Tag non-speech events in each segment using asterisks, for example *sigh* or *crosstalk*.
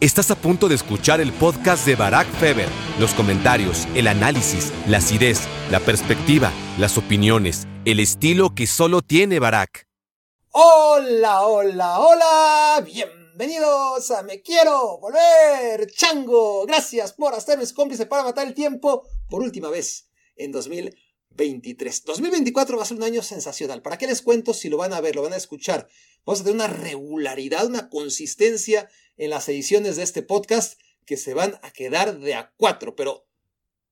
Estás a punto de escuchar el podcast de Barack Feber. Los comentarios, el análisis, la acidez, la perspectiva, las opiniones, el estilo que solo tiene Barack. Hola, hola, hola. Bienvenidos a Me Quiero Volver. Chango, gracias por hacerme cómplice para matar el tiempo por última vez en 2023. 2024 va a ser un año sensacional. ¿Para qué les cuento si lo van a ver, lo van a escuchar? Vamos a tener una regularidad, una consistencia en las ediciones de este podcast que se van a quedar de a cuatro, pero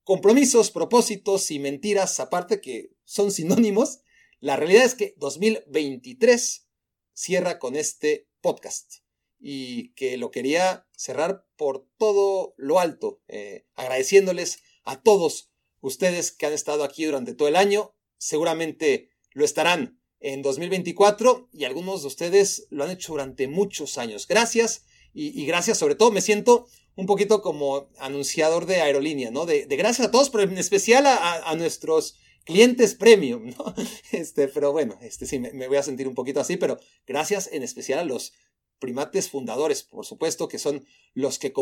compromisos, propósitos y mentiras aparte que son sinónimos, la realidad es que 2023 cierra con este podcast. Y que lo quería cerrar por todo lo alto, eh, agradeciéndoles a todos ustedes que han estado aquí durante todo el año, seguramente lo estarán en 2024 y algunos de ustedes lo han hecho durante muchos años. Gracias y, gracias sobre todo, me siento un poquito como anunciador de aerolínea, ¿no? De, gracias a todos, pero en especial a, nuestros clientes premium, ¿no? *laughs* Este, pero bueno, este sí, me, voy a sentir un poquito así, pero gracias en especial a los primates fundadores, por supuesto, que son los que,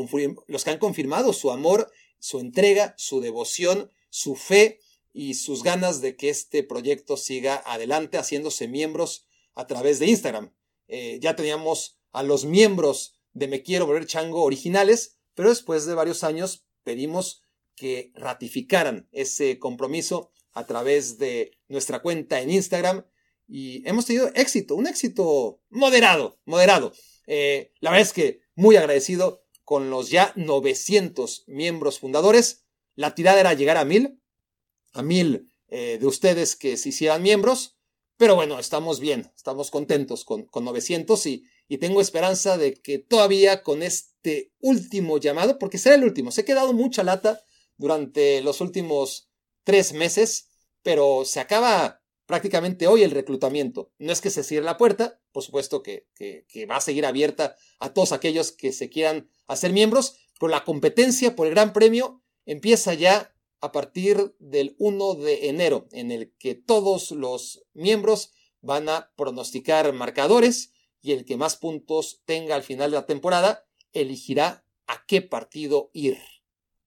los que han confirmado su amor, su entrega, su devoción, su fe y sus ganas de que este proyecto siga adelante haciéndose miembros a través de Instagram. Eh, ya teníamos a los miembros de Me Quiero Volver Chango originales, pero después de varios años pedimos que ratificaran ese compromiso a través de nuestra cuenta en Instagram y hemos tenido éxito, un éxito moderado, moderado. Eh, la verdad es que muy agradecido con los ya 900 miembros fundadores. La tirada era llegar a mil, a mil eh, de ustedes que se hicieran miembros. Pero bueno, estamos bien, estamos contentos con, con 900 y, y tengo esperanza de que todavía con este último llamado, porque será el último, se ha quedado mucha lata durante los últimos tres meses, pero se acaba prácticamente hoy el reclutamiento. No es que se cierre la puerta, por supuesto que, va a seguir abierta a todos aquellos que se quieran hacer miembros, pero la competencia por el Gran Premio empieza ya a partir del 1 de enero, en el que todos los miembros van a pronosticar marcadores y el que más puntos tenga al final de la temporada elegirá a qué partido ir.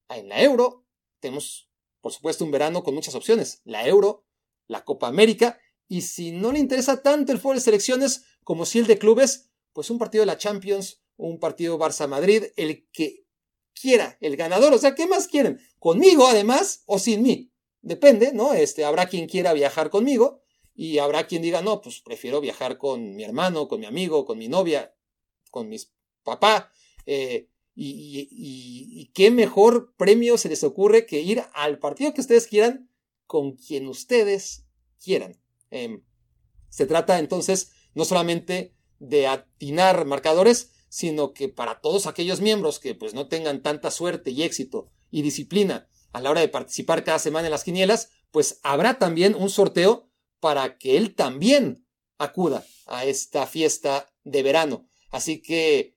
En la Euro tenemos, por supuesto, un verano con muchas opciones. La Euro, la Copa América y si no le interesa tanto el fútbol de selecciones como si el de clubes, pues un partido de la Champions, un partido Barça-Madrid, el que quiera el ganador. O sea, ¿qué más quieren? ¿Conmigo además o sin mí? Depende, ¿no? Este, habrá quien quiera viajar conmigo y habrá quien diga, no, pues prefiero viajar con mi hermano, con mi amigo, con mi novia, con mis papá. Eh, y, qué mejor premio se les ocurre que ir al partido que ustedes quieran con quien ustedes quieran. Em, se trata entonces no solamente de atinar marcadores, sino que para todos aquellos miembros que pues no tengan tanta suerte y éxito y disciplina a la hora de participar cada semana en las quinielas, pues habrá también un sorteo para que él también acuda a esta fiesta de verano. Así que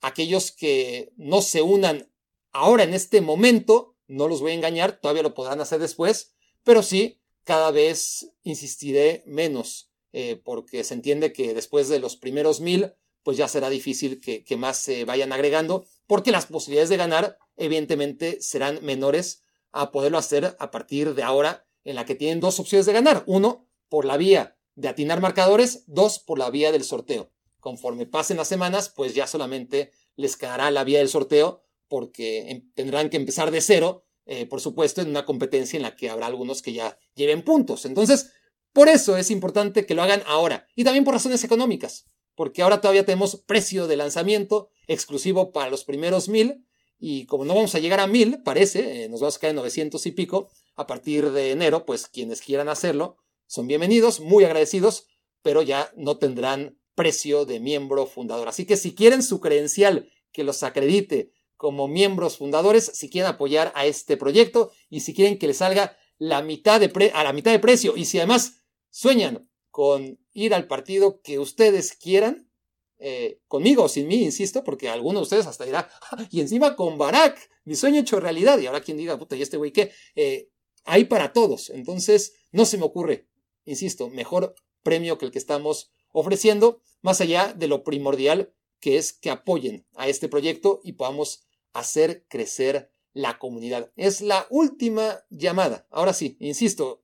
aquellos que no se unan ahora en este momento, no los voy a engañar, todavía lo podrán hacer después, pero sí, cada vez insistiré menos, eh, porque se entiende que después de los primeros mil, pues ya será difícil que, más se vayan agregando, porque las posibilidades de ganar, evidentemente, serán menores a poderlo hacer a partir de ahora, en la que tienen dos opciones de ganar. Uno, por la vía de atinar marcadores, dos, por la vía del sorteo. Conforme pasen las semanas, pues ya solamente les quedará la vía del sorteo, porque em, tendrán que empezar de cero, eh, por supuesto, en una competencia en la que habrá algunos que ya lleven puntos. Entonces, por eso es importante que lo hagan ahora, y también por razones económicas porque ahora todavía tenemos precio de lanzamiento exclusivo para los primeros mil y como no vamos a llegar a mil, parece, eh, nos vamos a caer en 900 y pico a partir de enero, pues quienes quieran hacerlo son bienvenidos, muy agradecidos, pero ya no tendrán precio de miembro fundador. Así que si quieren su credencial que los acredite como miembros fundadores, si quieren apoyar a este proyecto y si quieren que les salga la mitad de a la mitad de precio y si además sueñan con ir al partido que ustedes quieran, eh, conmigo o sin mí, insisto, porque alguno de ustedes hasta dirá, ah, y encima con Barack, mi sueño hecho realidad, y ahora quien diga, puta, ¿y este güey qué? Eh, hay para todos, entonces no se me ocurre, insisto, mejor premio que el que estamos ofreciendo, más allá de lo primordial que es que apoyen a este proyecto y podamos hacer crecer la comunidad. Es la última llamada. Ahora sí, insisto,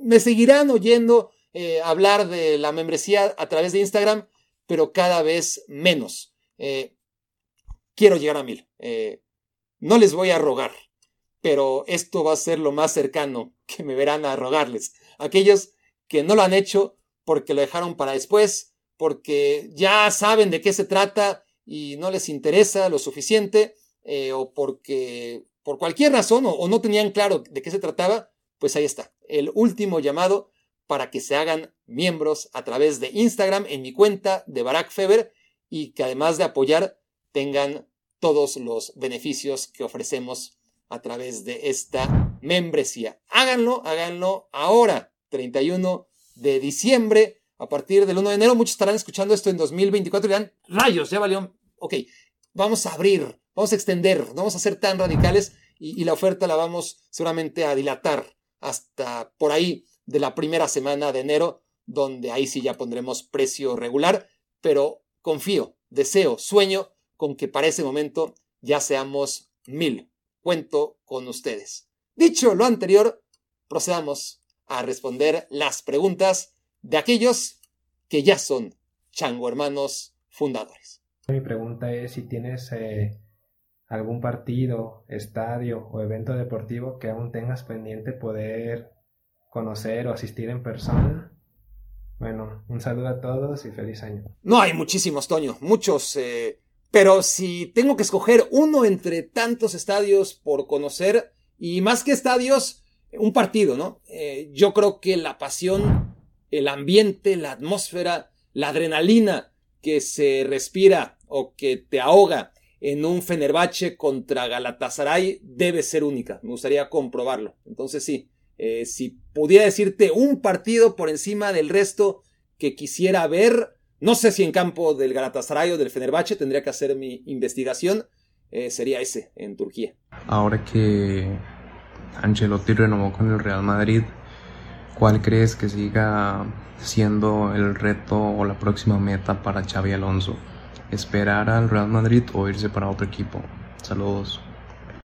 me seguirán oyendo eh, hablar de la membresía a través de Instagram, pero cada vez menos. Eh, quiero llegar a mil. Eh, no les voy a rogar, pero esto va a ser lo más cercano que me verán a rogarles. Aquellos que no lo han hecho porque lo dejaron para después, porque ya saben de qué se trata y no les interesa lo suficiente, o porque por cualquier razón o no tenían claro de qué se trataba, pues ahí está, el último llamado para que se hagan miembros a través de Instagram en mi cuenta de Barack Feber y que además de apoyar tengan todos los beneficios que ofrecemos a través de esta membresía. Háganlo, háganlo ahora, 31 de diciembre, a partir del 1 de enero. Muchos estarán escuchando esto en 2024 y dirán, rayos, ya valió. Ok, vamos a abrir, vamos a extender, no vamos a ser tan radicales y, y la oferta la vamos seguramente a dilatar hasta por ahí de la primera semana de enero, donde ahí sí ya pondremos precio regular, pero confío, deseo, sueño con que para ese momento ya seamos mil. Cuento con ustedes. Dicho lo anterior, procedamos a responder las preguntas de aquellos que ya son chango hermanos fundadores. Mi pregunta es si tienes eh, algún partido, estadio o evento deportivo que aún tengas pendiente poder conocer o asistir en persona. Bueno, un saludo a todos y feliz año. No hay muchísimos, Toño, muchos. Eh, pero si tengo que escoger uno entre tantos estadios por conocer, y más que estadios, un partido, ¿no? Eh, yo creo que la pasión, el ambiente, la atmósfera, la adrenalina que se respira o que te ahoga en un Fenerbahce contra Galatasaray debe ser única. Me gustaría comprobarlo. Entonces sí, eh, si pudiera decirte un partido por encima del resto que quisiera ver, no sé si en campo del Galatasaray o del Fenerbahce, tendría que hacer mi investigación, eh, sería ese, en Turquía. Ahora que Ancelotti renovó con el Real Madrid, ¿cuál crees que siga siendo el reto o la próxima meta para Xavi Alonso? ¿Esperar al Real Madrid o irse para otro equipo? Saludos.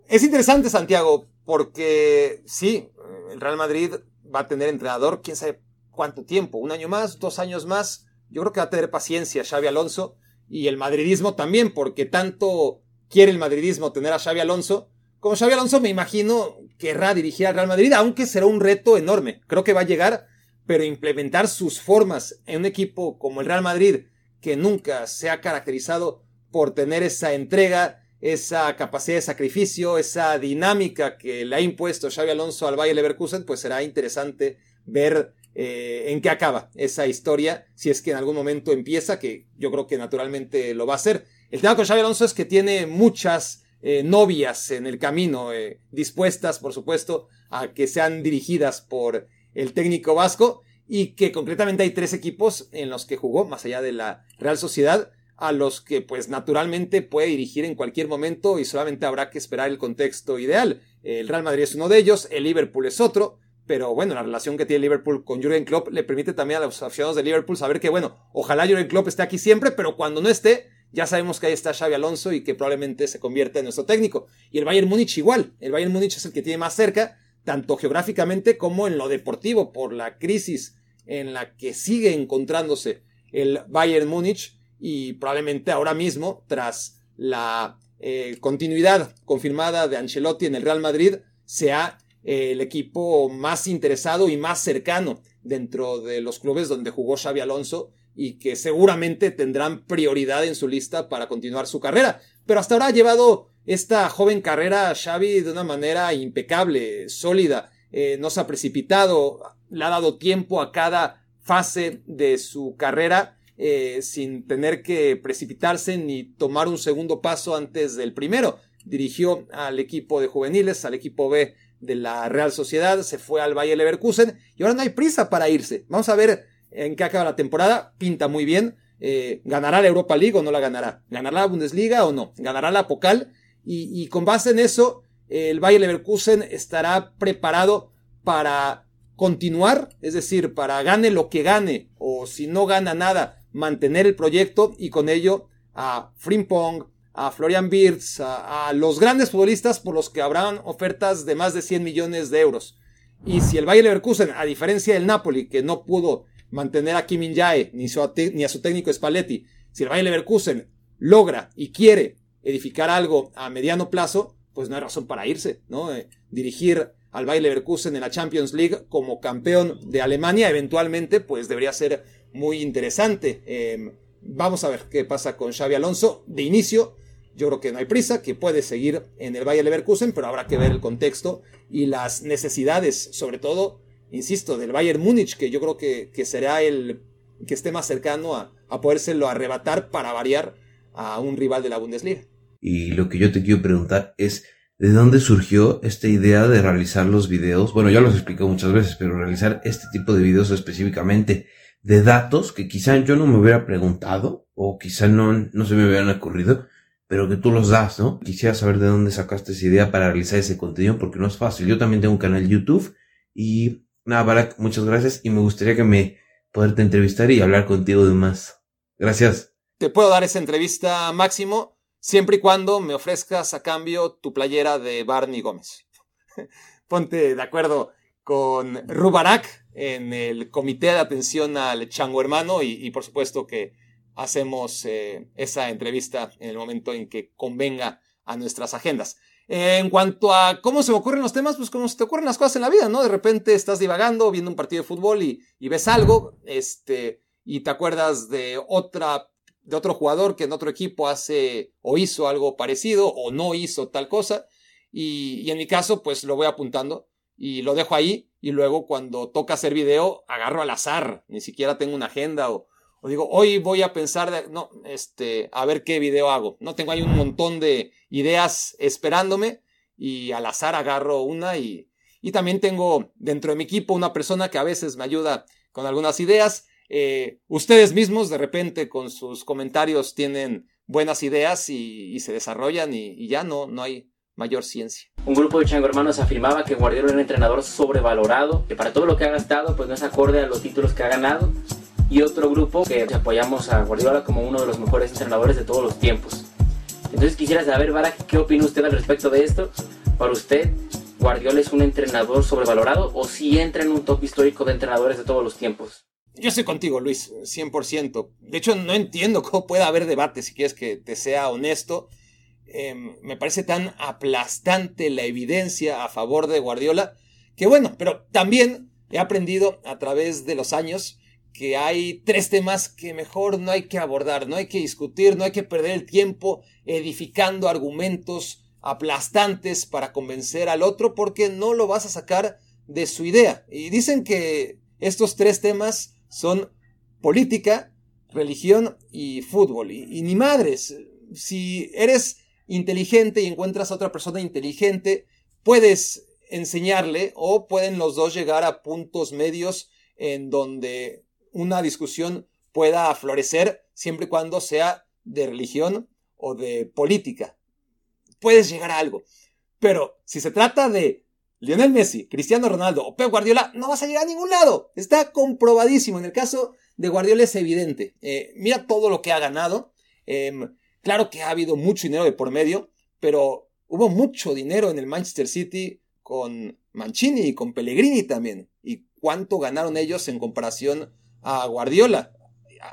Es interesante, Santiago, porque sí, el Real Madrid va a tener entrenador, quién sabe cuánto tiempo, un año más, dos años más. Yo creo que va a tener paciencia Xavi Alonso y el madridismo también, porque tanto quiere el madridismo tener a Xavi Alonso, como Xavi Alonso me imagino querrá dirigir al Real Madrid, aunque será un reto enorme. Creo que va a llegar, pero implementar sus formas en un equipo como el Real Madrid, que nunca se ha caracterizado por tener esa entrega, esa capacidad de sacrificio, esa dinámica que le ha impuesto Xavi Alonso al Bayer Leverkusen, pues será interesante ver eh, en qué acaba esa historia, si es que en algún momento empieza, que yo creo que naturalmente lo va a hacer. El tema con Xavi Alonso es que tiene muchas eh, novias en el camino, eh, dispuestas, por supuesto, a que sean dirigidas por el técnico vasco, y que concretamente hay tres equipos en los que jugó, más allá de la Real Sociedad, a los que pues naturalmente puede dirigir en cualquier momento y solamente habrá que esperar el contexto ideal. El Real Madrid es uno de ellos, el Liverpool es otro, pero bueno, la relación que tiene Liverpool con Jurgen Klopp le permite también a los aficionados de Liverpool saber que bueno, ojalá Jurgen Klopp esté aquí siempre, pero cuando no esté, ya sabemos que ahí está Xavi Alonso y que probablemente se convierta en nuestro técnico. Y el Bayern Múnich igual, el Bayern Múnich es el que tiene más cerca, tanto geográficamente como en lo deportivo, por la crisis en la que sigue encontrándose el Bayern Múnich y probablemente ahora mismo, tras la eh, continuidad confirmada de Ancelotti en el Real Madrid, sea eh, el equipo más interesado y más cercano dentro de los clubes donde jugó Xavi Alonso y que seguramente tendrán prioridad en su lista para continuar su carrera. Pero hasta ahora ha llevado esta joven carrera a Xavi de una manera impecable, sólida, eh, no se ha precipitado, le ha dado tiempo a cada fase de su carrera eh, sin tener que precipitarse ni tomar un segundo paso antes del primero. Dirigió al equipo de juveniles, al equipo B de la Real Sociedad, se fue al Bayer Leverkusen y ahora no hay prisa para irse. Vamos a ver en qué acaba la temporada. Pinta muy bien. Eh, ¿Ganará la Europa League o no la ganará? ¿Ganará la Bundesliga o no? ¿Ganará la Pocal? Y, con base en eso, el Bayer Leverkusen estará preparado para continuar, es decir, para gane lo que gane, o si no gana nada, mantener el proyecto y con ello a Frimpong, a Florian Wirtz, a, a, los grandes futbolistas por los que habrán ofertas de más de 100 millones de euros. Y si el Bayer Leverkusen, a diferencia del Napoli, que no pudo mantener a Kim Jae ni, a su técnico Spalletti, si el Bayer Leverkusen logra y quiere edificar algo a mediano plazo, pues no hay razón para irse, ¿no? Eh, dirigir al Bayer Leverkusen en la Champions League como campeón de Alemania, eventualmente, pues debería ser muy interesante. Eh, vamos a ver qué pasa con Xavi Alonso. De inicio, yo creo que no hay prisa, que puede seguir en el Bayer Leverkusen, pero habrá que ver el contexto y las necesidades, sobre todo, insisto, del Bayern Múnich, que yo creo que, que será el que esté más cercano a, a podérselo arrebatar para variar a un rival de la Bundesliga. Y lo que yo te quiero preguntar es, ¿de dónde surgió esta idea de realizar los videos? Bueno, ya los expliqué muchas veces, pero realizar este tipo de videos específicamente de datos que quizá yo no me hubiera preguntado o quizá no, no se me hubieran ocurrido pero que tú los das, ¿no? Quisiera saber de dónde sacaste esa idea para realizar ese contenido, porque no es fácil. Yo también tengo un canal YouTube y nada, muchas gracias y me gustaría que me poderte entrevistar y hablar contigo de más. Gracias. Te puedo dar esa entrevista máximo siempre y cuando me ofrezcas a cambio tu playera de Barney Gómez. *laughs* Ponte de acuerdo con Rubarak en el comité de atención al chango hermano y, y por supuesto que hacemos eh, esa entrevista en el momento en que convenga a nuestras agendas. En cuanto a cómo se me ocurren los temas, pues como se te ocurren las cosas en la vida, ¿no? De repente estás divagando, viendo un partido de fútbol y, ves algo, este, y te acuerdas de otra, de otro jugador que en otro equipo hace o hizo algo parecido o no hizo tal cosa, y, y en mi caso, pues lo voy apuntando y lo dejo ahí, y luego cuando toca hacer video, agarro al azar, ni siquiera tengo una agenda o, o digo, hoy voy a pensar, de, no, este, a ver qué video hago. No tengo ahí un montón de ideas esperándome y al azar agarro una y, y también tengo dentro de mi equipo una persona que a veces me ayuda con algunas ideas. Eh, ustedes mismos de repente con sus comentarios tienen buenas ideas y, se desarrollan y, y, ya no, no hay mayor ciencia. Un grupo de chango hermanos afirmaba que Guardiola era un entrenador sobrevalorado, que para todo lo que ha gastado pues no es acorde a los títulos que ha ganado y otro grupo que apoyamos a Guardiola como uno de los mejores entrenadores de todos los tiempos. Entonces quisiera saber, Barak, ¿qué opina usted al respecto de esto? Para usted, ¿Guardiola es un entrenador sobrevalorado o si entra en un top histórico de entrenadores de todos los tiempos? Yo estoy contigo, Luis, 100%. De hecho, no entiendo cómo puede haber debate, si quieres que te sea honesto. Em, me parece tan aplastante la evidencia a favor de Guardiola, que bueno, pero también he aprendido a través de los años que hay tres temas que mejor no hay que abordar, no hay que discutir, no hay que perder el tiempo edificando argumentos aplastantes para convencer al otro porque no lo vas a sacar de su idea. Y dicen que estos tres temas son política, religión y fútbol. Y, ni madres, si eres inteligente y encuentras a otra persona inteligente, puedes enseñarle o pueden los dos llegar a puntos medios en donde una discusión pueda florecer siempre y cuando sea de religión o de política. Puedes llegar a algo. Pero si se trata de Lionel Messi, Cristiano Ronaldo o Pep Guardiola, no vas a llegar a ningún lado. Está comprobadísimo. En el caso de Guardiola es evidente. Eh, mira todo lo que ha ganado. Em, claro que ha habido mucho dinero de por medio, pero hubo mucho dinero en el Manchester City con Mancini y con Pellegrini también. ¿Y cuánto ganaron ellos en comparación a Guardiola.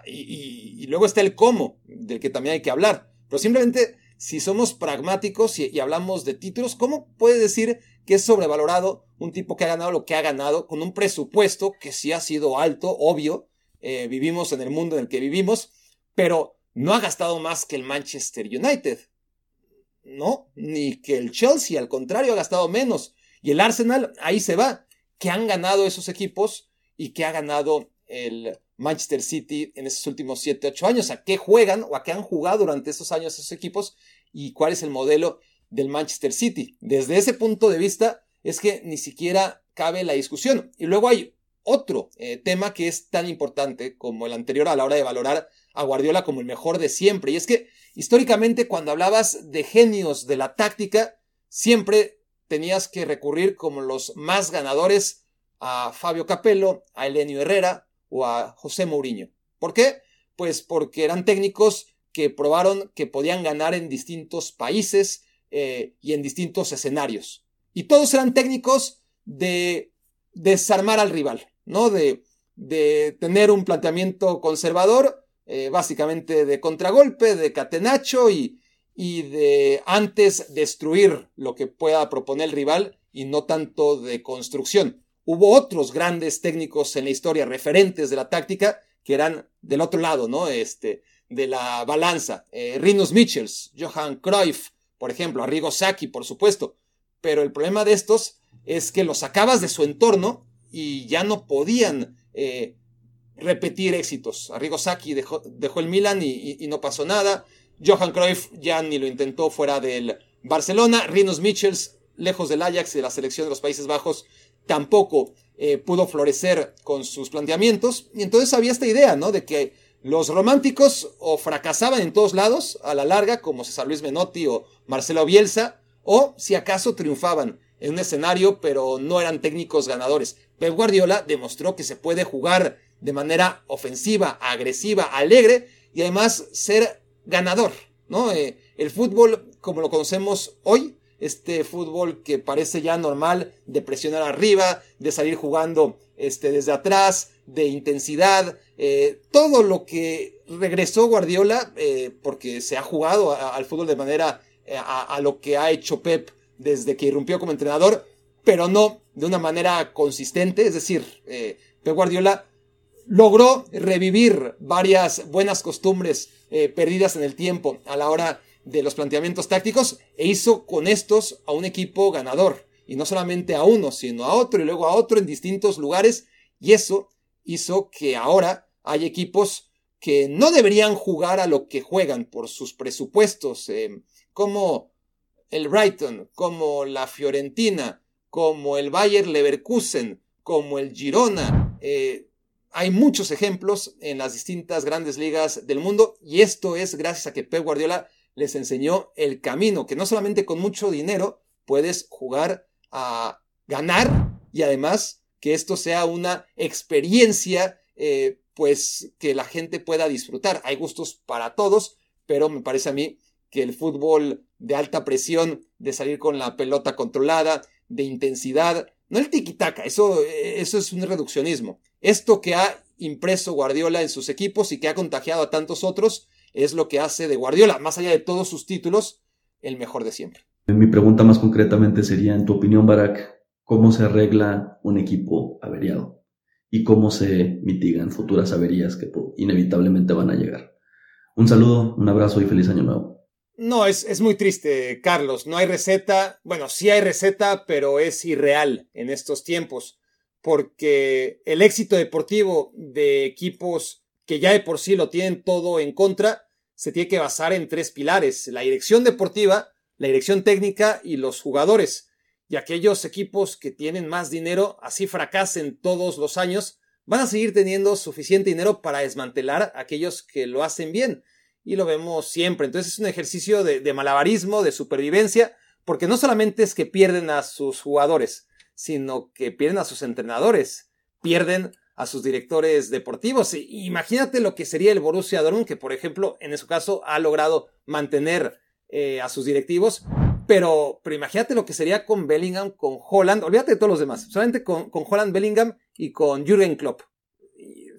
Y, luego está el cómo, del que también hay que hablar. Pero simplemente, si somos pragmáticos y, hablamos de títulos, ¿cómo puede decir que es sobrevalorado un tipo que ha ganado lo que ha ganado con un presupuesto que sí ha sido alto, obvio? Eh, vivimos en el mundo en el que vivimos, pero no ha gastado más que el Manchester United. No, ni que el Chelsea, al contrario, ha gastado menos. Y el Arsenal, ahí se va, que han ganado esos equipos y que ha ganado el Manchester City en esos últimos 7, 8 años, a qué juegan o a qué han jugado durante esos años esos equipos y cuál es el modelo del Manchester City. Desde ese punto de vista es que ni siquiera cabe la discusión. Y luego hay otro eh, tema que es tan importante como el anterior a la hora de valorar a Guardiola como el mejor de siempre. Y es que históricamente cuando hablabas de genios de la táctica, siempre tenías que recurrir como los más ganadores a Fabio Capello, a Elenio Herrera, o a José Mourinho. ¿Por qué? Pues porque eran técnicos que probaron que podían ganar en distintos países eh, y en distintos escenarios. Y todos eran técnicos de desarmar al rival, ¿no? De, tener un planteamiento conservador, eh, básicamente de contragolpe, de catenacho y de antes destruir lo que pueda proponer el rival y no tanto de construcción. Hubo otros grandes técnicos en la historia, referentes de la táctica, que eran del otro lado, ¿no? Este, de la balanza. Eh, Rinus Michels, Johan Cruyff, por ejemplo, Arrigo Sacchi, por supuesto. Pero el problema de estos es que los sacabas de su entorno y ya no podían eh, repetir éxitos. Arrigo Sacchi dejó, el Milan y, no pasó nada. Johan Cruyff ya ni lo intentó fuera del Barcelona. Rinus Michels, lejos del Ajax y de la selección de los Países Bajos, tampoco eh, pudo florecer con sus planteamientos. Y entonces había esta idea, ¿no? De que los románticos o fracasaban en todos lados a la larga, como César Luis Menotti o Marcelo Bielsa, o si acaso triunfaban en un escenario, pero no eran técnicos ganadores. Pep Guardiola demostró que se puede jugar de manera ofensiva, agresiva, alegre y además ser ganador, ¿no? Eh, el fútbol, como lo conocemos hoy, este fútbol que parece ya normal de presionar arriba, de salir jugando este, desde atrás, de intensidad, eh, todo lo que regresó Guardiola, eh, porque se ha jugado al fútbol de manera eh, a, lo que ha hecho Pep desde que irrumpió como entrenador, pero no de una manera consistente, es decir, Pep Guardiola logró revivir varias buenas costumbres perdidas en el tiempo a la hora de los planteamientos tácticos e hizo con estos a un equipo ganador. Y no solamente a uno, sino a otro y luego a otro en distintos lugares. Y eso hizo que ahora hay equipos que no deberían jugar a lo que juegan por sus presupuestos, eh, como el Brighton, como la Fiorentina, como el Bayer Leverkusen, como el Girona. Eh, hay muchos ejemplos en las distintas grandes ligas del mundo y esto es gracias a que Pep Guardiola les enseñó el camino, que no solamente con mucho dinero puedes jugar a ganar y además que esto sea una experiencia, eh, pues que la gente pueda disfrutar. Hay gustos para todos, pero me parece a mí que el fútbol de alta presión, de salir con la pelota controlada, de intensidad, no el tiki-taka, eso, eso es un reduccionismo. Esto que ha impreso Guardiola en sus equipos y que ha contagiado a tantos otros, es lo que hace de Guardiola, más allá de todos sus títulos, el mejor de siempre. Mi pregunta más concretamente sería, en tu opinión, Barak, cómo se arregla un equipo averiado y cómo se mitigan futuras averías que inevitablemente van a llegar. Un saludo, un abrazo y feliz año nuevo. No, es, es, muy triste, Carlos. No hay receta. Bueno, sí hay receta, pero es irreal en estos tiempos. Porque el éxito deportivo de equipos que ya de por sí lo tienen todo en contra, se tiene que basar en tres pilares. La dirección deportiva, la dirección técnica y los jugadores y aquellos equipos que tienen más dinero, así fracasen todos los años, van a seguir teniendo suficiente dinero para desmantelar a aquellos que lo hacen bien. Y lo vemos siempre. Entonces es un ejercicio de, malabarismo, de supervivencia, porque no solamente es que pierden a sus jugadores, sino que pierden a sus entrenadores, pierden a sus directores deportivos. imagínate lo que sería el Borussia Dortmund, que por ejemplo, en su caso, ha logrado mantener eh, a sus directivos, pero, pero imagínate lo que sería con Bellingham, con Holland, olvídate de todos los demás, solamente con, con Holland, Bellingham y con Jürgen Klopp.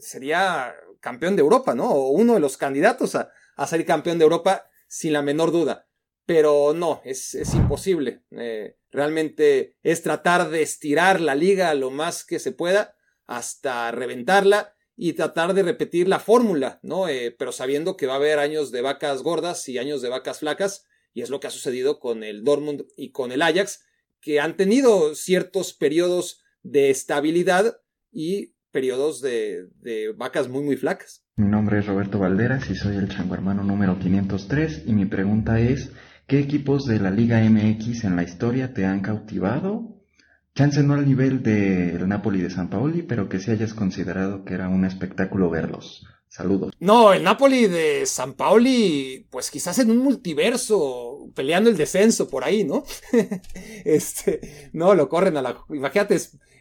sería campeón de Europa, ¿no? O uno de los candidatos a, a ser campeón de Europa, sin la menor duda. Pero no, es, es imposible. Eh, realmente es tratar de estirar la liga lo más que se pueda hasta reventarla y tratar de repetir la fórmula, ¿no? Eh, pero sabiendo que va a haber años de vacas gordas y años de vacas flacas y es lo que ha sucedido con el Dortmund y con el Ajax, que han tenido ciertos periodos de estabilidad y periodos de, vacas muy muy flacas. Mi nombre es Roberto Valderas y soy el chango hermano número 503 y mi pregunta es, ¿qué equipos de la Liga MX en la historia te han cautivado? Chance no al nivel del Napoli de San Paoli, pero que sí hayas considerado que era un espectáculo verlos. Saludos. No, el Napoli de San Paoli, pues quizás en un multiverso, peleando el descenso por ahí, ¿no? *laughs* este, no, lo corren a la. Imagínate,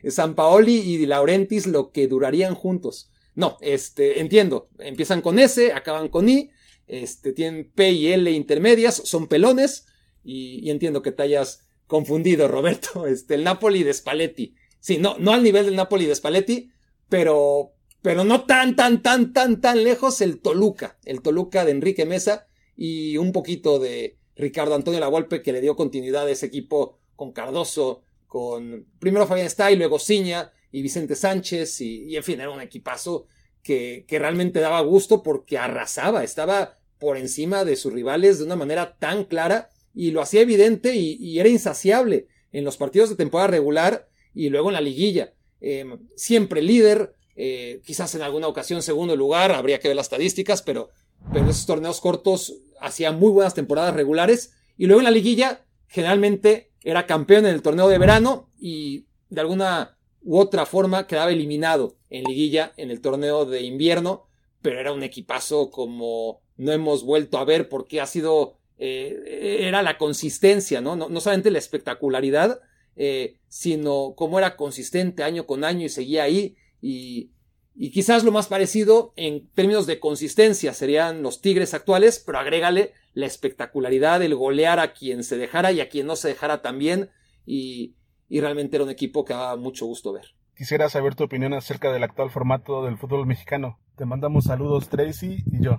San Paoli y Laurentis lo que durarían juntos. no, este, entiendo, empiezan con S, acaban con I, este, tienen P y L intermedias, son pelones, y, entiendo que hayas confundido, Roberto, *laughs* este, el Napoli de Spalletti. Sí, no, no al nivel del Napoli de Spalletti, pero, pero no tan, tan, tan, tan, tan lejos el Toluca, el Toluca de Enrique Mesa y un poquito de Ricardo Antonio Lavolpe que le dio continuidad a ese equipo con Cardoso, con primero Fabián Stay, luego Ciña y Vicente Sánchez y, en fin, era un equipazo que, que realmente daba gusto porque arrasaba, estaba por encima de sus rivales de una manera tan clara y lo hacía evidente y, era insaciable en los partidos de temporada regular y luego en la liguilla. Em, siempre líder, eh, quizás en alguna ocasión segundo lugar, habría que ver las estadísticas, pero, pero esos torneos cortos hacía muy buenas temporadas regulares y luego en la liguilla generalmente era campeón en el torneo de verano y de alguna u otra forma quedaba eliminado en liguilla en el torneo de invierno, pero era un equipazo como no hemos vuelto a ver porque ha sido eh, era la consistencia, ¿no? No, solamente la espectacularidad, eh, sino cómo era consistente año con año y seguía ahí. Y, y, quizás lo más parecido en términos de consistencia serían los Tigres actuales, pero agrégale la espectacularidad, el golear a quien se dejara y a quien no se dejara también. Y, y realmente era un equipo que daba mucho gusto ver. Quisiera saber tu opinión acerca del actual formato del fútbol mexicano. Te mandamos saludos Tracy y yo.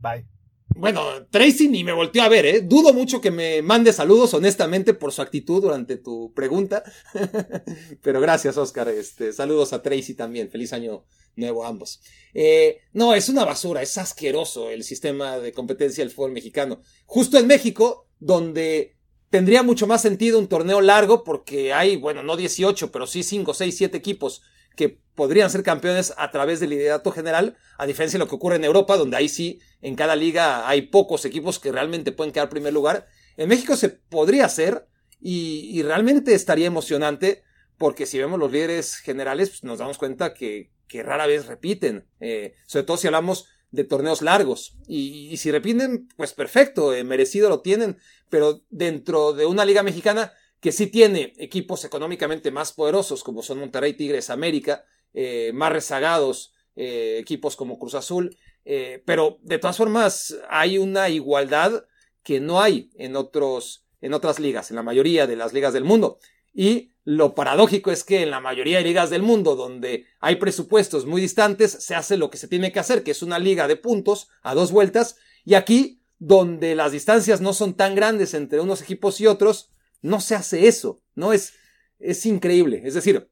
Bye. Bueno, Tracy ni me volteó a ver, ¿eh? Dudo mucho que me mande saludos, honestamente, por su actitud durante tu pregunta. *laughs* Pero gracias, Oscar. Este, saludos a Tracy también. Feliz año nuevo a ambos. Eh, no, es una basura, es asqueroso el sistema de competencia del fútbol mexicano. Justo en México, donde tendría mucho más sentido un torneo largo, porque hay, bueno, no 18, pero sí 5, 6, 7 equipos que podrían ser campeones a través del liderato general, a diferencia de lo que ocurre en Europa, donde ahí sí, en cada liga hay pocos equipos que realmente pueden quedar primer lugar. En México se podría hacer y, realmente estaría emocionante porque si vemos los líderes generales, pues nos damos cuenta que, rara vez repiten, eh, sobre todo si hablamos de torneos largos. Y, si repiten, pues perfecto, eh, merecido lo tienen, pero dentro de una liga mexicana que sí tiene equipos económicamente más poderosos, como son Monterrey, Tigres, América, eh, más rezagados, eh, equipos como Cruz Azul, eh, pero de todas formas hay una igualdad que no hay en, otros, en otras ligas, en la mayoría de las ligas del mundo. Y lo paradójico es que en la mayoría de ligas del mundo, donde hay presupuestos muy distantes, se hace lo que se tiene que hacer, que es una liga de puntos a dos vueltas, y aquí, donde las distancias no son tan grandes entre unos equipos y otros, no se hace eso, ¿no? Es, es increíble. Es decir,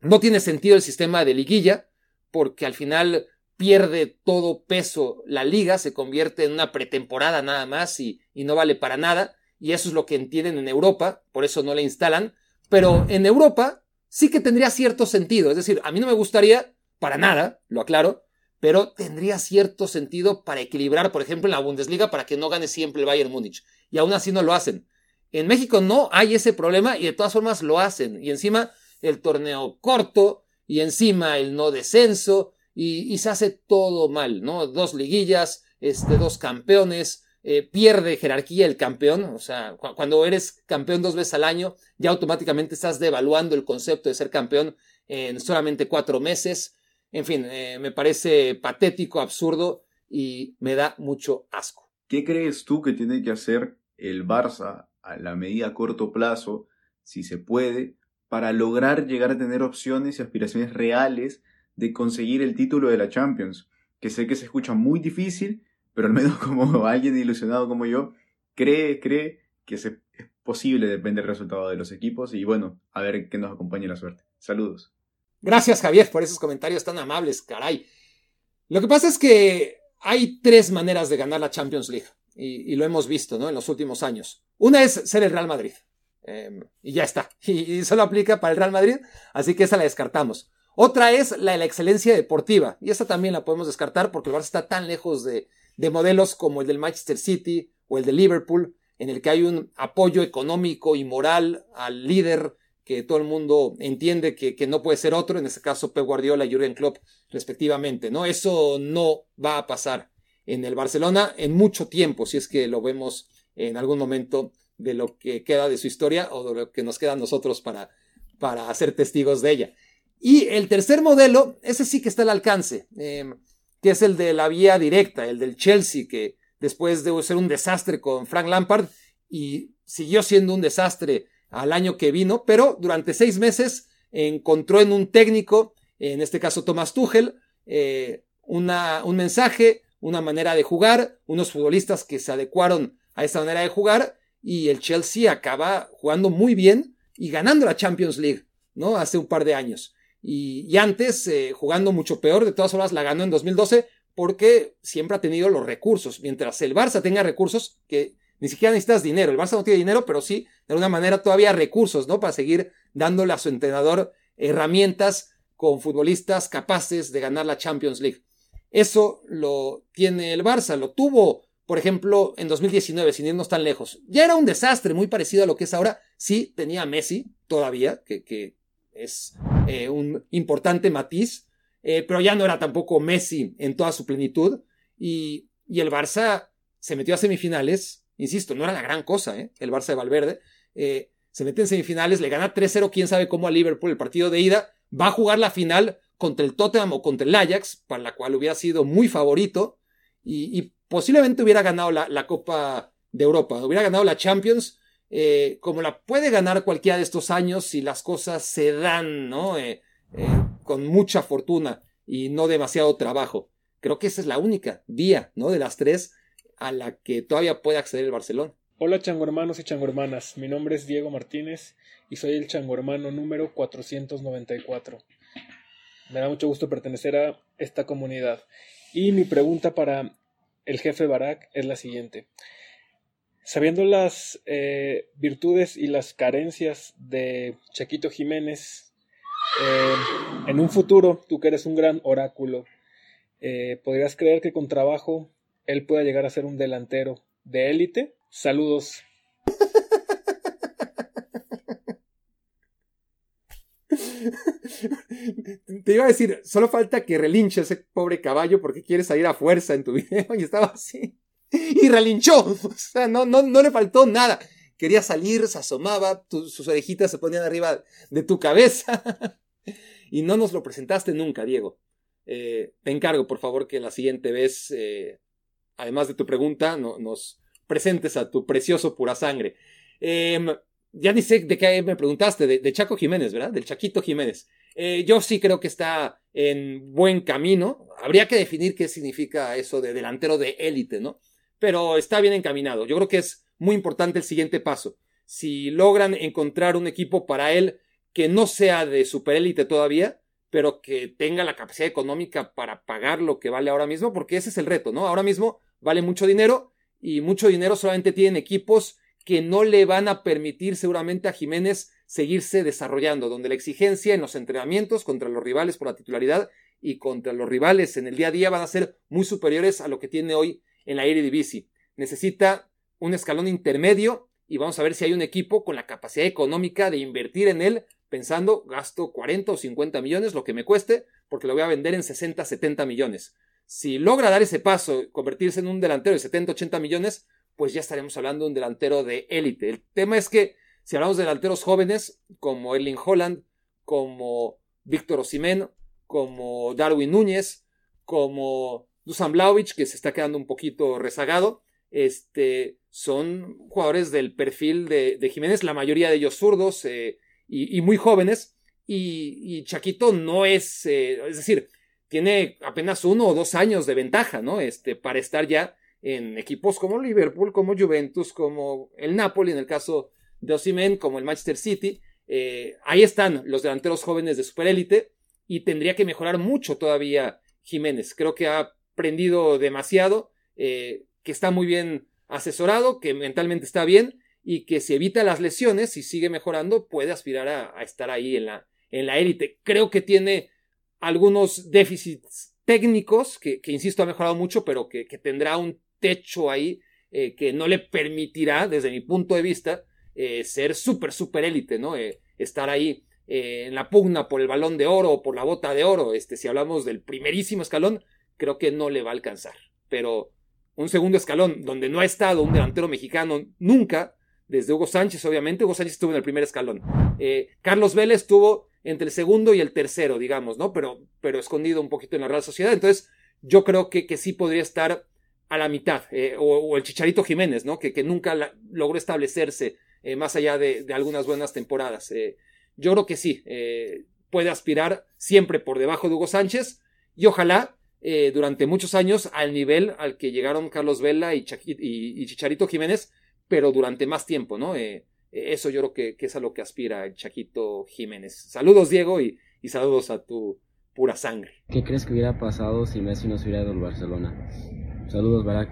no tiene sentido el sistema de liguilla, porque al final pierde todo peso la liga, se convierte en una pretemporada nada más y, y no vale para nada. Y eso es lo que entienden en Europa, por eso no la instalan. Pero en Europa sí que tendría cierto sentido. Es decir, a mí no me gustaría para nada, lo aclaro, pero tendría cierto sentido para equilibrar, por ejemplo, en la Bundesliga, para que no gane siempre el Bayern Múnich. Y aún así no lo hacen. En México no hay ese problema y de todas formas lo hacen. Y encima el torneo corto y encima el no descenso y, se hace todo mal, ¿no? Dos liguillas, este, dos campeones, eh, pierde jerarquía el campeón, o sea, cuando eres campeón dos veces al año, ya automáticamente estás devaluando el concepto de ser campeón en solamente cuatro meses. En fin, eh, me parece patético, absurdo y me da mucho asco. ¿Qué crees tú que tiene que hacer el Barça a la medida a corto plazo, si se puede, para lograr llegar a tener opciones y aspiraciones reales de conseguir el título de la Champions, que sé que se escucha muy difícil, pero al menos *laughs* como alguien ilusionado como yo, cree, cree que es posible, depende del resultado de los equipos y bueno, a ver qué nos acompañe la suerte. Saludos. Gracias Javier por esos comentarios tan amables, caray. Lo que pasa es que hay tres maneras de ganar la Champions League y, lo hemos visto ¿no? en los últimos años. Una es ser el Real Madrid. Em, y ya está. *laughs* Y, solo aplica para el Real Madrid, así que esa la descartamos. Otra es la de la excelencia deportiva. Y esa también la podemos descartar porque el Barça está tan lejos de, de modelos como el del Manchester City o el de Liverpool, en el que hay un apoyo económico y moral al líder que todo el mundo entiende que, que, no puede ser otro, en este caso Pep Guardiola y Jurgen Klopp respectivamente, ¿no? Eso no va a pasar en el Barcelona en mucho tiempo, si es que lo vemos en algún momento de lo que queda de su historia o de lo que nos queda a nosotros para, para ser testigos de ella. Y el tercer modelo, ese sí que está al alcance, em, que es el de la vía directa, el del Chelsea, que después de ser un desastre con Frank Lampard y siguió siendo un desastre al año que vino, pero durante seis meses encontró en un técnico, en este caso Thomas Tuchel, eh, una, un mensaje, una manera de jugar, unos futbolistas que se adecuaron a esa manera de jugar y el Chelsea acaba jugando muy bien y ganando la Champions League, ¿no? Hace un par de años. Y, antes, eh, jugando mucho peor, de todas formas la ganó en 2012 porque siempre ha tenido los recursos. Mientras el Barça tenga recursos, que ni siquiera necesitas dinero, el Barça no tiene dinero, pero sí, de alguna manera todavía recursos, ¿no? Para seguir dándole a su entrenador herramientas con futbolistas capaces de ganar la Champions League. Eso lo tiene el Barça, lo tuvo, por ejemplo, en 2019, sin irnos tan lejos. Ya era un desastre muy parecido a lo que es ahora. Sí, tenía Messi todavía, que, es eh, un importante matiz, eh, pero ya no era tampoco Messi en toda su plenitud. Y, y, el Barça se metió a semifinales, insisto, no era la gran cosa, ¿eh? el Barça de Valverde. se mete en semifinales, le gana 3-0, quién sabe cómo a Liverpool el partido de ida. Va a jugar la final contra el Tottenham o contra el Ajax, para la cual hubiera sido muy favorito. Y, posiblemente hubiera ganado la, la Copa de Europa, hubiera ganado la Champions eh, como la puede ganar cualquiera de estos años si las cosas se dan, ¿no? Eh, eh, con mucha fortuna y no demasiado trabajo. Creo que esa es la única vía, ¿no? De las tres a la que todavía puede acceder el Barcelona. Hola chango hermanos y chango hermanas, mi nombre es Diego Martínez y soy el chango hermano número 494. Me da mucho gusto pertenecer a esta comunidad. Y mi pregunta para el jefe Barak es la siguiente. Sabiendo las eh, virtudes y las carencias de Chaquito Jiménez, eh, en un futuro, tú que eres un gran oráculo, eh, ¿podrías creer que con trabajo él pueda llegar a ser un delantero de élite? Saludos. *laughs* Te iba a decir, solo falta que relinche ese pobre caballo porque quiere salir a fuerza en tu *laughs* video y estaba así. y relinchó. O sea, no, no, no le faltó nada. Quería salir, se asomaba, sus orejitas se ponían arriba de tu cabeza. *laughs* y no nos lo presentaste nunca, Diego. Eh, te encargo, por favor, que la siguiente vez, eh, además de tu pregunta, no, nos presentes a tu precioso pura sangre. Em, ya ni sé de qué me preguntaste, de, Chaco Jiménez, ¿verdad? Del Chaquito Jiménez. Eh, yo sí creo que está en buen camino. Habría que definir qué significa eso de delantero de élite, ¿no? pero está bien encaminado. Yo creo que es muy importante el siguiente paso. Si logran encontrar un equipo para él que no sea de superélite todavía, pero que tenga la capacidad económica para pagar lo que vale ahora mismo, porque ese es el reto, ¿no? Ahora mismo vale mucho dinero y mucho dinero solamente tienen equipos que no le van a permitir seguramente a Jiménez seguirse desarrollando, donde la exigencia en los entrenamientos contra los rivales por la titularidad y contra los rivales en el día a día van a ser muy superiores a lo que tiene hoy en la Eredivisie. Necesita un escalón intermedio y vamos a ver si hay un equipo con la capacidad económica de invertir en él pensando gasto 40 o 50 millones, lo que me cueste, porque lo voy a vender en 60, 70 millones. Si logra dar ese paso, convertirse en un delantero de 70, 80 millones, pues ya estaremos hablando de un delantero de élite. El tema es que si hablamos de delanteros jóvenes como Erling Holland, como Víctor Osimhen, como Darwin Núñez, como Dusan Blaovic, que se está quedando un poquito rezagado, este, son jugadores del perfil de, Jiménez, la mayoría de ellos zurdos eh, y, muy jóvenes, y, Chaquito no es, eh, es decir, tiene apenas uno o dos años de ventaja, ¿no? Este, para estar ya en equipos como Liverpool, como Juventus, como el Napoli, en el caso de Osimen, como el Manchester City. Eh, ahí están los delanteros jóvenes de superélite y tendría que mejorar mucho todavía Jiménez. Creo que ha aprendido demasiado, eh, que está muy bien asesorado, que mentalmente está bien y que si evita las lesiones y sigue mejorando, puede aspirar a, estar ahí en la, en la élite. Creo que tiene algunos déficits técnicos, que, insisto ha mejorado mucho, pero que, tendrá un techo ahí eh, que no le permitirá, desde mi punto de vista, eh, ser súper, súper élite, ¿no? estar ahí en la pugna por el balón de oro o por la bota de oro. Este, si hablamos del primerísimo escalón, creo que no le va a alcanzar. Pero un segundo escalón donde no ha estado un delantero mexicano nunca, desde Hugo Sánchez, obviamente, Hugo Sánchez estuvo en el primer escalón. Eh, Carlos Vélez estuvo entre el segundo y el tercero, digamos, ¿no? Pero, pero escondido un poquito en la Real Sociedad. Entonces, yo creo que, que sí podría estar a la mitad, eh, o, el Chicharito Jiménez, ¿no? Que, que nunca logró establecerse eh, más allá de, de, algunas buenas temporadas. Eh, yo creo que sí, puede aspirar siempre por debajo de Hugo Sánchez y ojalá durante muchos años al nivel al que llegaron Carlos Vela y, y, Chicharito Jiménez, pero durante más tiempo, ¿no? eso yo creo que, que, es a lo que aspira el Chaquito Jiménez. Saludos, Diego, y, y saludos a tu pura sangre. ¿Qué crees que hubiera pasado si Messi no se hubiera ido al Barcelona? Saludos, Barack.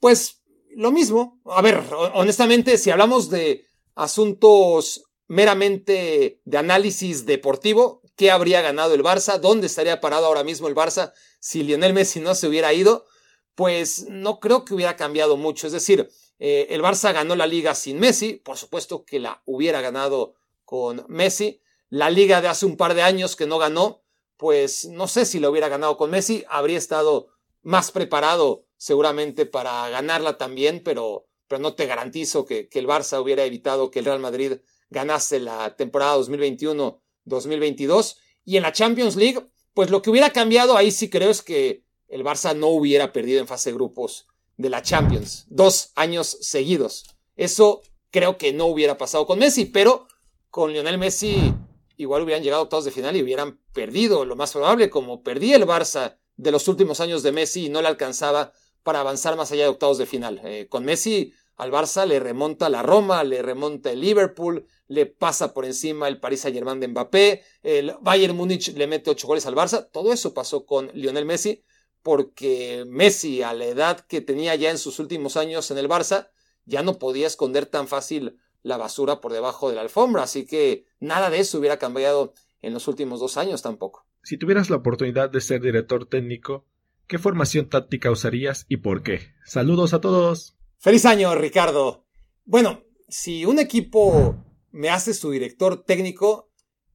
Pues lo mismo. A ver, honestamente, si hablamos de asuntos meramente de análisis deportivo, ¿qué habría ganado el Barça? ¿Dónde estaría parado ahora mismo el Barça si Lionel Messi no se hubiera ido? Pues no creo que hubiera cambiado mucho. Es decir, eh, el Barça ganó la liga sin Messi, por supuesto que la hubiera ganado con Messi. La liga de hace un par de años que no ganó, pues no sé si la hubiera ganado con Messi, habría estado más preparado seguramente para ganarla también, pero, pero no te garantizo que, que el Barça hubiera evitado que el Real Madrid ganase la temporada 2021-2022. Y en la Champions League, pues lo que hubiera cambiado ahí sí creo es que el Barça no hubiera perdido en fase de grupos de la Champions, dos años seguidos. Eso creo que no hubiera pasado con Messi, pero con Lionel Messi igual hubieran llegado a octavos de final y hubieran perdido, lo más probable, como perdía el Barça de los últimos años de Messi y no le alcanzaba para avanzar más allá de octavos de final. Eh, con Messi al Barça le remonta la Roma, le remonta el Liverpool, le pasa por encima el Paris Saint Germain de Mbappé, el Bayern Múnich le mete ocho goles al Barça. Todo eso pasó con Lionel Messi porque Messi a la edad que tenía ya en sus últimos años en el Barça ya no podía esconder tan fácil la basura por debajo de la alfombra, así que nada de eso hubiera cambiado en los últimos dos años tampoco. Si tuvieras la oportunidad de ser director técnico, ¿qué formación táctica usarías y por qué? Saludos a todos. Feliz año, Ricardo. Bueno, si un equipo me hace su director técnico,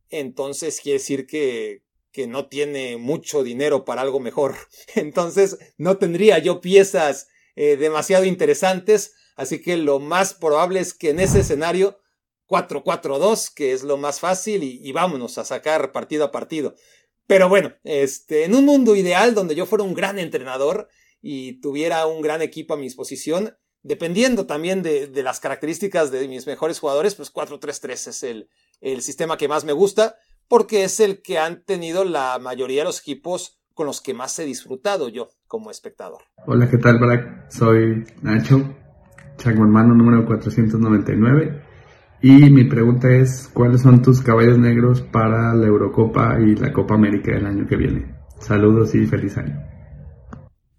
entonces quiere decir que, que no tiene mucho dinero para algo mejor. *laughs* Entonces no tendría yo piezas eh, demasiado interesantes, así que lo más probable es que en ese escenario 4-4-2, que es lo más fácil, y, vámonos a sacar partido a partido. Pero bueno, este, en un mundo ideal donde yo fuera un gran entrenador y tuviera un gran equipo a mi disposición, dependiendo también de, las características de mis mejores jugadores, pues 4-3-3 es el, el sistema que más me gusta, porque es el que han tenido la mayoría de los equipos con los que más he disfrutado yo como espectador. Hola, ¿qué tal, Barack? Soy Nacho, Chaco Hermano número 499. Y mi pregunta es, ¿cuáles son tus caballos negros para la Eurocopa y la Copa América del año que viene? Saludos y feliz año.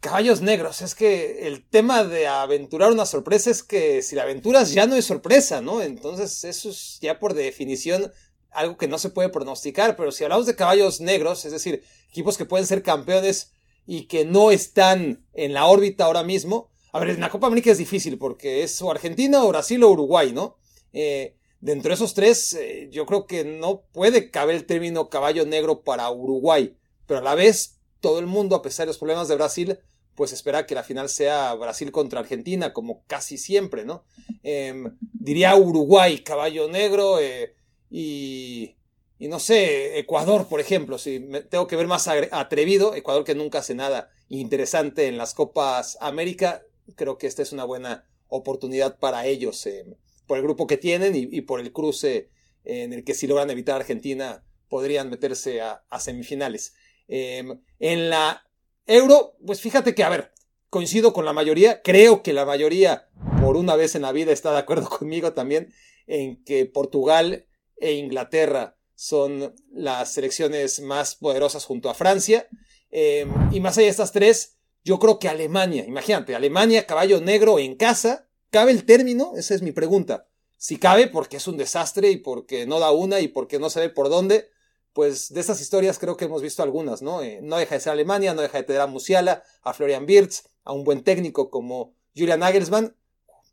Caballos negros, es que el tema de aventurar una sorpresa es que si la aventuras ya no es sorpresa, ¿no? Entonces eso es ya por definición algo que no se puede pronosticar, pero si hablamos de caballos negros, es decir, equipos que pueden ser campeones y que no están en la órbita ahora mismo, a ver, en la Copa América es difícil porque es o Argentina o Brasil o Uruguay, ¿no? Eh, dentro de esos tres, eh, yo creo que no puede caber el término caballo negro para Uruguay, pero a la vez todo el mundo, a pesar de los problemas de Brasil, pues espera que la final sea Brasil contra Argentina, como casi siempre, ¿no? Em, diría Uruguay, caballo negro, eh, y, y, no sé, Ecuador, por ejemplo, si me tengo que ver más atrevido, Ecuador que nunca hace nada interesante en las Copas América, creo que esta es una buena oportunidad para ellos. Em, por el grupo que tienen y, por el cruce en el que si logran evitar a Argentina podrían meterse a, semifinales. Em, en la Euro, pues fíjate que, a ver, coincido con la mayoría, creo que la mayoría por una vez en la vida está de acuerdo *laughs* conmigo también en que Portugal e Inglaterra son las selecciones más poderosas junto a Francia. Em, y más allá de estas tres, yo creo que Alemania, imagínate, Alemania, caballo negro en casa, ¿Cabe el término? Esa es mi pregunta. Si cabe, porque es un desastre y porque no da una y porque no se ve por dónde, pues de esas historias creo que hemos visto algunas, ¿no? Eh, no deja de ser Alemania, no deja de tener a Musiala, a Florian Wirtz, a un buen técnico como Julian Nagelsmann.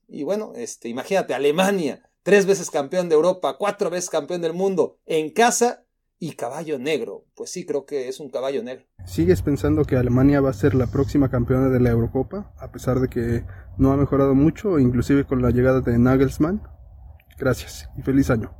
Y bueno, este, imagínate, Alemania, tres veces campeón de Europa, cuatro veces campeón del mundo, en casa y caballo negro. Pues sí, creo que es un caballo negro. ¿Sigues pensando que Alemania va a ser la próxima campeona de la Eurocopa, a pesar de que no ha mejorado mucho, inclusive con la llegada de Nagelsmann? Gracias y feliz año.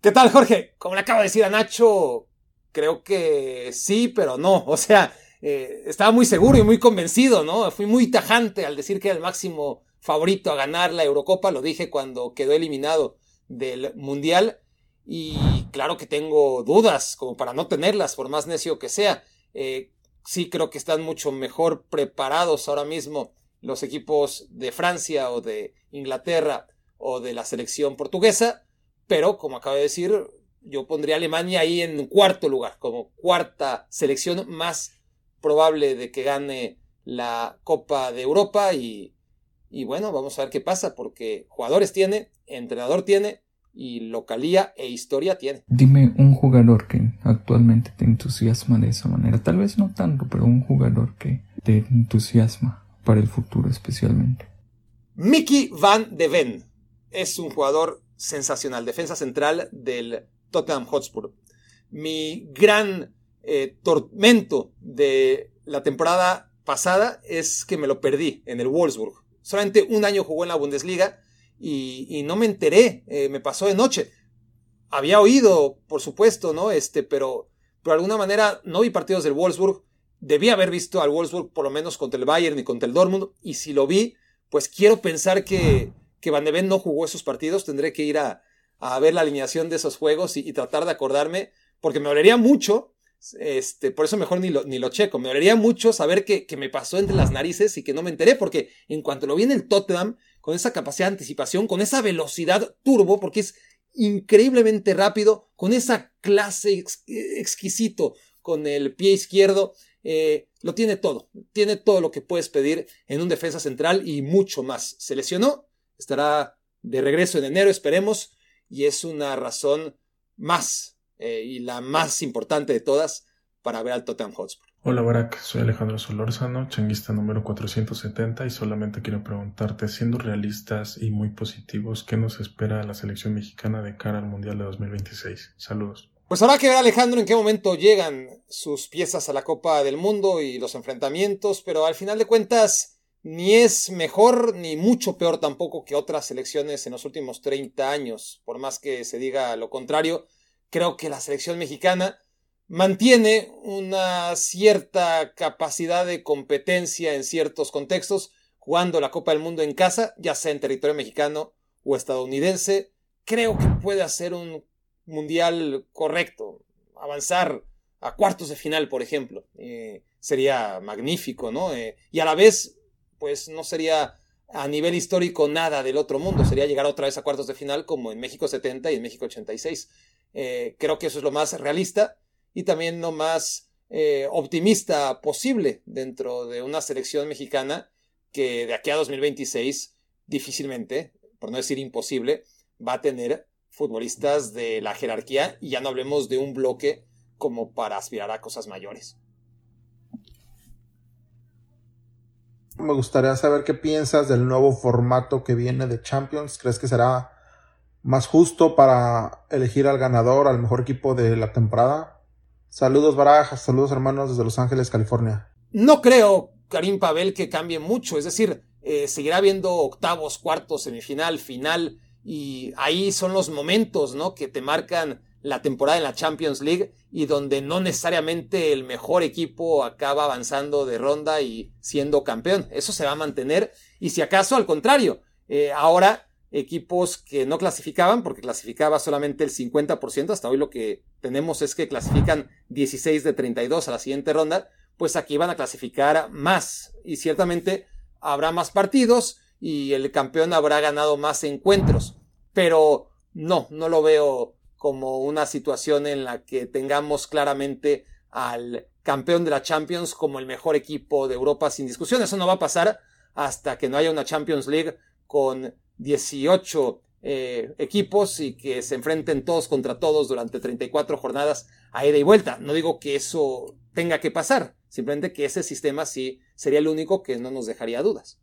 ¿Qué tal, Jorge? Como le acaba de decir a Nacho, creo que sí, pero no. O sea, eh, estaba muy seguro y muy convencido, ¿no? Fui muy tajante al decir que era el máximo favorito a ganar la Eurocopa. Lo dije cuando quedó eliminado del Mundial. Y claro que tengo dudas, como para no tenerlas, por más necio que sea. Eh, sí creo que están mucho mejor preparados ahora mismo los equipos de Francia o de Inglaterra o de la selección portuguesa pero como acabo de decir, yo pondría Alemania ahí en cuarto lugar, como cuarta selección más probable de que gane la Copa de Europa y, y bueno, vamos a ver qué pasa, porque jugadores tiene, entrenador tiene y localía e historia tiene. Dime un jugador que actualmente te entusiasma de esa manera, tal vez no tanto, pero un jugador que te entusiasma para el futuro especialmente. Mickey Van de Ven es un jugador sensacional, defensa central del Tottenham Hotspur. Mi gran eh, tormento de la temporada pasada es que me lo perdí en el Wolfsburg. Solamente un año jugó en la Bundesliga y, no me enteré, eh, me pasó de noche. Había oído, por supuesto, ¿no? Este, pero, de alguna manera no vi partidos del Wolfsburg. Debí haber visto al Wolfsburg por lo menos contra el Bayern y contra el Dortmund. Y si lo vi, pues quiero pensar que, que Van de no jugó esos partidos, tendré que ir a, ver la alineación de esos juegos y, tratar de acordarme, porque me dolería mucho, este, por eso mejor ni lo, ni lo checo, me dolería mucho saber que, que, me pasó entre las narices y que no me enteré, porque en cuanto lo vi en el Tottenham, con esa capacidad de anticipación, con esa velocidad turbo, porque es increíblemente rápido, con esa clase exquisito con el pie izquierdo, eh, lo tiene todo, tiene todo lo que puedes pedir en un defensa central y mucho más. Se lesionó, estará de regreso en enero, esperemos, y es una razón más eh, y la más importante de todas para ver al Tottenham Hotspur. Hola Barack, soy Alejandro Solórzano, changuista número 470 y solamente quiero preguntarte, siendo realistas y muy positivos, ¿qué nos espera la selección mexicana de cara al Mundial de 2026? Saludos. Pues habrá que ver Alejandro en qué momento llegan sus piezas a la Copa del Mundo y los enfrentamientos, pero al final de cuentas ni es mejor ni mucho peor tampoco que otras selecciones en los últimos 30 años. Por más que se diga lo contrario, creo que la selección mexicana mantiene una cierta capacidad de competencia en ciertos contextos, jugando la Copa del Mundo en casa, ya sea en territorio mexicano o estadounidense. Creo que puede hacer un mundial correcto, avanzar a cuartos de final, por ejemplo. Eh, sería magnífico, ¿no? Eh, y a la vez pues no sería a nivel histórico nada del otro mundo, sería llegar otra vez a cuartos de final como en México 70 y en México 86. Eh, creo que eso es lo más realista y también lo más eh, optimista posible dentro de una selección mexicana que de aquí a 2026 difícilmente, por no decir imposible, va a tener futbolistas de la jerarquía y ya no hablemos de un bloque como para aspirar a cosas mayores. Me gustaría saber qué piensas del nuevo formato que viene de Champions. ¿Crees que será más justo para elegir al ganador, al mejor equipo de la temporada? Saludos Barajas, saludos hermanos desde Los Ángeles, California. No creo, Karim Pavel, que cambie mucho. Es decir, eh, seguirá habiendo octavos, cuartos, semifinal, final. Y ahí son los momentos, ¿no? Que te marcan la temporada en la Champions League y donde no necesariamente el mejor equipo acaba avanzando de ronda y siendo campeón. Eso se va a mantener y si acaso al contrario, eh, ahora equipos que no clasificaban, porque clasificaba solamente el 50%, hasta hoy lo que tenemos es que clasifican 16 de 32 a la siguiente ronda, pues aquí van a clasificar más y ciertamente habrá más partidos y el campeón habrá ganado más encuentros, pero no, no lo veo como una situación en la que tengamos claramente al campeón de la Champions como el mejor equipo de Europa sin discusión. Eso no va a pasar hasta que no haya una Champions League con 18 eh, equipos y que se enfrenten todos contra todos durante 34 jornadas a ida y vuelta. No digo que eso tenga que pasar, simplemente que ese sistema sí sería el único que no nos dejaría dudas.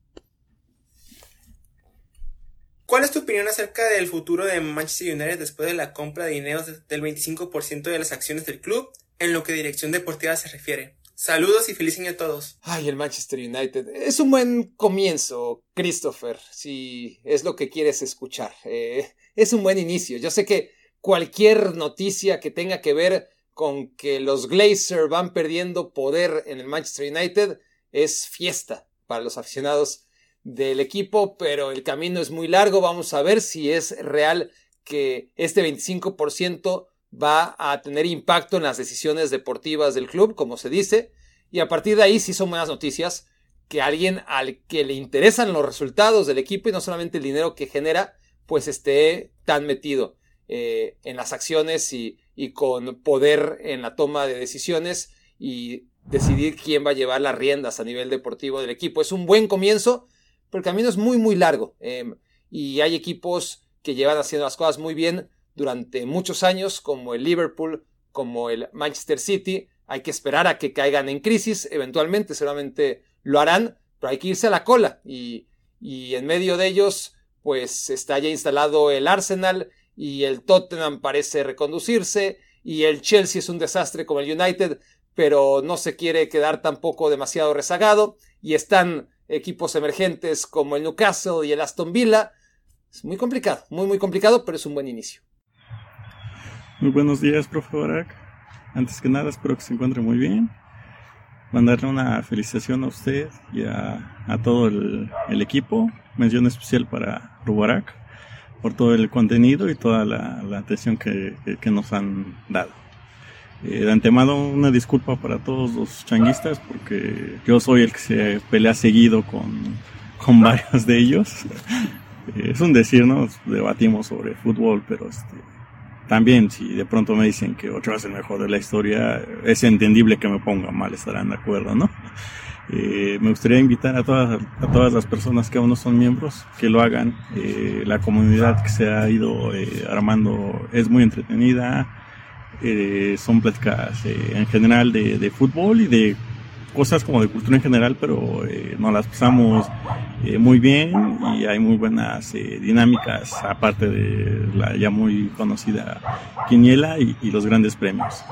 ¿Cuál es tu opinión acerca del futuro de Manchester United después de la compra de dinero del 25% de las acciones del club en lo que dirección deportiva se refiere? Saludos y feliz año a todos. Ay, el Manchester United. Es un buen comienzo, Christopher, si es lo que quieres escuchar. Eh, es un buen inicio. Yo sé que cualquier noticia que tenga que ver con que los Glazers van perdiendo poder en el Manchester United es fiesta para los aficionados del equipo, pero el camino es muy largo. Vamos a ver si es real que este 25% va a tener impacto en las decisiones deportivas del club, como se dice. Y a partir de ahí sí son buenas noticias que alguien al que le interesan los resultados del equipo y no solamente el dinero que genera, pues esté tan metido eh, en las acciones y, con poder en la toma de decisiones y decidir quién va a llevar las riendas a nivel deportivo del equipo. Es un buen comienzo, pero el camino es muy, muy largo. Em, y hay equipos que llevan haciendo las cosas muy bien durante muchos años, como el Liverpool, como el Manchester City. Hay que esperar a que caigan en crisis, eventualmente, seguramente lo harán, pero hay que irse a la cola. Y, y en medio de ellos, pues está ya instalado el Arsenal y el Tottenham parece reconducirse y el Chelsea es un desastre como el United, pero no se quiere quedar tampoco demasiado rezagado y están equipos emergentes como el Newcastle y el Aston Villa. Es muy complicado, muy muy complicado, pero es un buen inicio. Muy buenos días, profe Barak. Antes que nada, espero que se encuentre muy bien. Mandarle una felicitación a usted y a, todo el, equipo. Mención especial para Rubarak por todo el contenido y toda la, atención que, nos han dado. Eh, de antemano una disculpa para todos los changuistas porque yo soy el que se pelea seguido con, con varios de ellos. *laughs* Es un decir, ¿no? Debatimos sobre fútbol, pero este, también si de pronto me dicen que Ochoa es el mejor de la historia, es entendible que me ponga mal, estarán de acuerdo, ¿no? Eh, me gustaría invitar a todas, a todas las personas que aún no son miembros que lo hagan. Eh, la comunidad que se ha ido eh, armando es muy entretenida. son pláticas en general de, de, fútbol y de cosas como de cultura en general, pero nos las pasamos muy bien y hay muy buenas dinámicas, aparte de la ya muy conocida Quiniela y, y los grandes premios.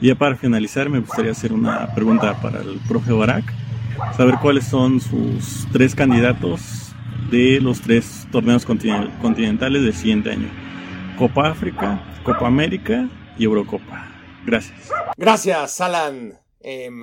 Y ya para finalizar, me gustaría hacer una pregunta para el profe Barak saber cuáles son sus tres candidatos de los tres torneos continentales del siguiente año. Copa África, Copa América y Eurocopa. Gracias. Gracias, Alan. Em,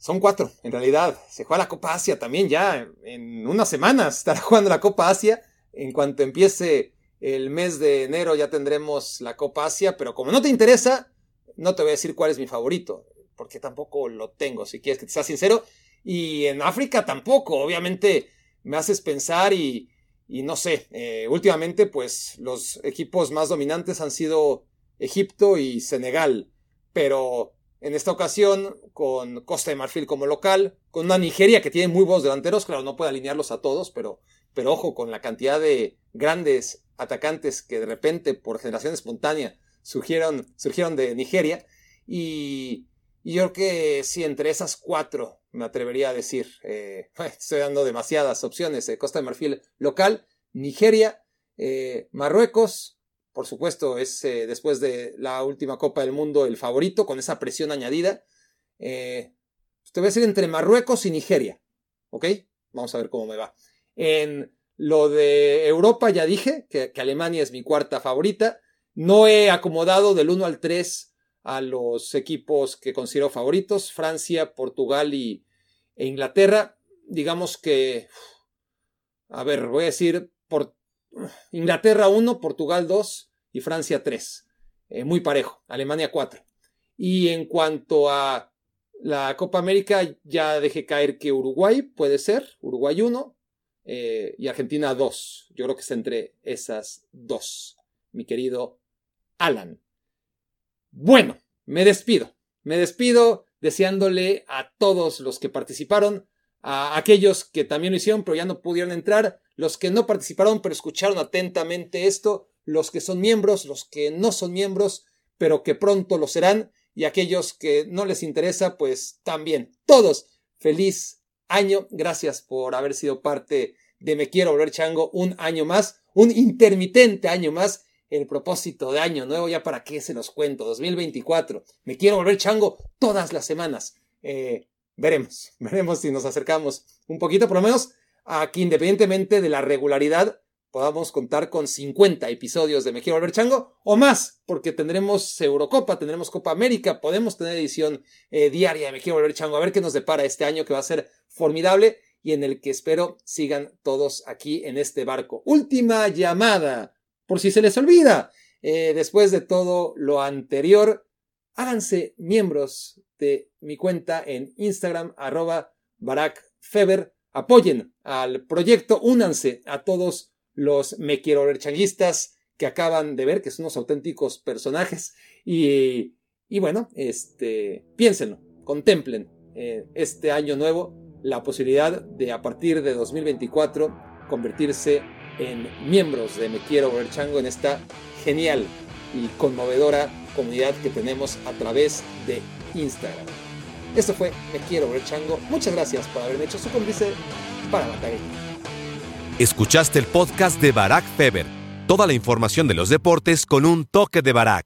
son cuatro, en realidad. Se juega la Copa Asia también ya. En unas semanas *laughs* estará jugando la Copa Asia. En cuanto empiece el mes de enero ya tendremos la Copa Asia, pero como no te interesa, no te voy a decir cuál es mi favorito porque tampoco lo tengo, si quieres que te sea sincero. Y en África tampoco, obviamente me haces pensar y, y no sé, eh, últimamente pues los equipos más dominantes han sido Egipto y Senegal, pero en esta ocasión con Costa de Marfil como local, con una Nigeria que tiene muy buenos delanteros, claro, no puede alinearlos a todos, pero, pero ojo con la cantidad de grandes atacantes que de repente por generación espontánea surgieron, surgieron de Nigeria. Y yo creo que sí, entre esas cuatro me atrevería a decir, eh, *laughs* estoy dando demasiadas opciones, eh, Costa de Marfil local, Nigeria, eh, Marruecos, por supuesto es después de la última Copa del Mundo el favorito, con esa presión añadida. te voy a decir entre Marruecos y Nigeria, ¿ok? Vamos a ver cómo me va. En lo de Europa ya dije que, que Alemania es mi cuarta favorita. No he acomodado del 1 al 3 a los equipos que considero favoritos, Francia, Portugal y, e Inglaterra. Digamos que, a ver, voy a decir por Inglaterra 1, Portugal 2 y Francia 3. Eh, muy parejo, Alemania 4. Y en cuanto a la Copa América, ya dejé caer que Uruguay puede ser, Uruguay 1 eh, y Argentina 2. Yo creo que está entre esas dos, mi querido Alan. Bueno, me despido. Me despido deseándole a todos los que participaron, a aquellos que también lo hicieron pero ya no pudieron entrar, los que no participaron pero escucharon atentamente esto, los que son miembros, los que no son miembros pero que pronto lo serán y aquellos que no les interesa pues también. Todos, feliz año, gracias por haber sido parte de Me Quiero Volver Chango un año más, un intermitente año más el propósito de año nuevo, ya para qué se los cuento, 2024. Me quiero volver chango todas las semanas. Eh, veremos, *laughs* veremos si nos acercamos un poquito, por lo menos, a que independientemente de la regularidad, podamos contar con 50 episodios de Me Quiero Volver Chango o más, porque tendremos Eurocopa, tendremos Copa América, podemos tener edición eh, diaria de Me Quiero Volver Chango, a ver qué nos depara este año que va a ser formidable y en el que espero sigan todos aquí en este barco. Última llamada, por si se les olvida, eh, después de todo lo anterior, háganse miembros de mi cuenta en Instagram, arroba Barack Feber, apoyen al proyecto, únanse a todos los me quiero ver changuistas que acaban de ver, que son unos auténticos personajes. Y, y bueno, este, piénsenlo, contemplen eh, este año nuevo la posibilidad de a partir de 2024 convertirse en miembros de Me Quiero Ver Chango en esta genial y conmovedora comunidad que tenemos a través de Instagram. Esto fue Me Quiero Ver Chango. Muchas gracias por haberme hecho su cómplice para matar Escuchaste el podcast de Barack Feber. Toda la información de los deportes con un toque de Barack.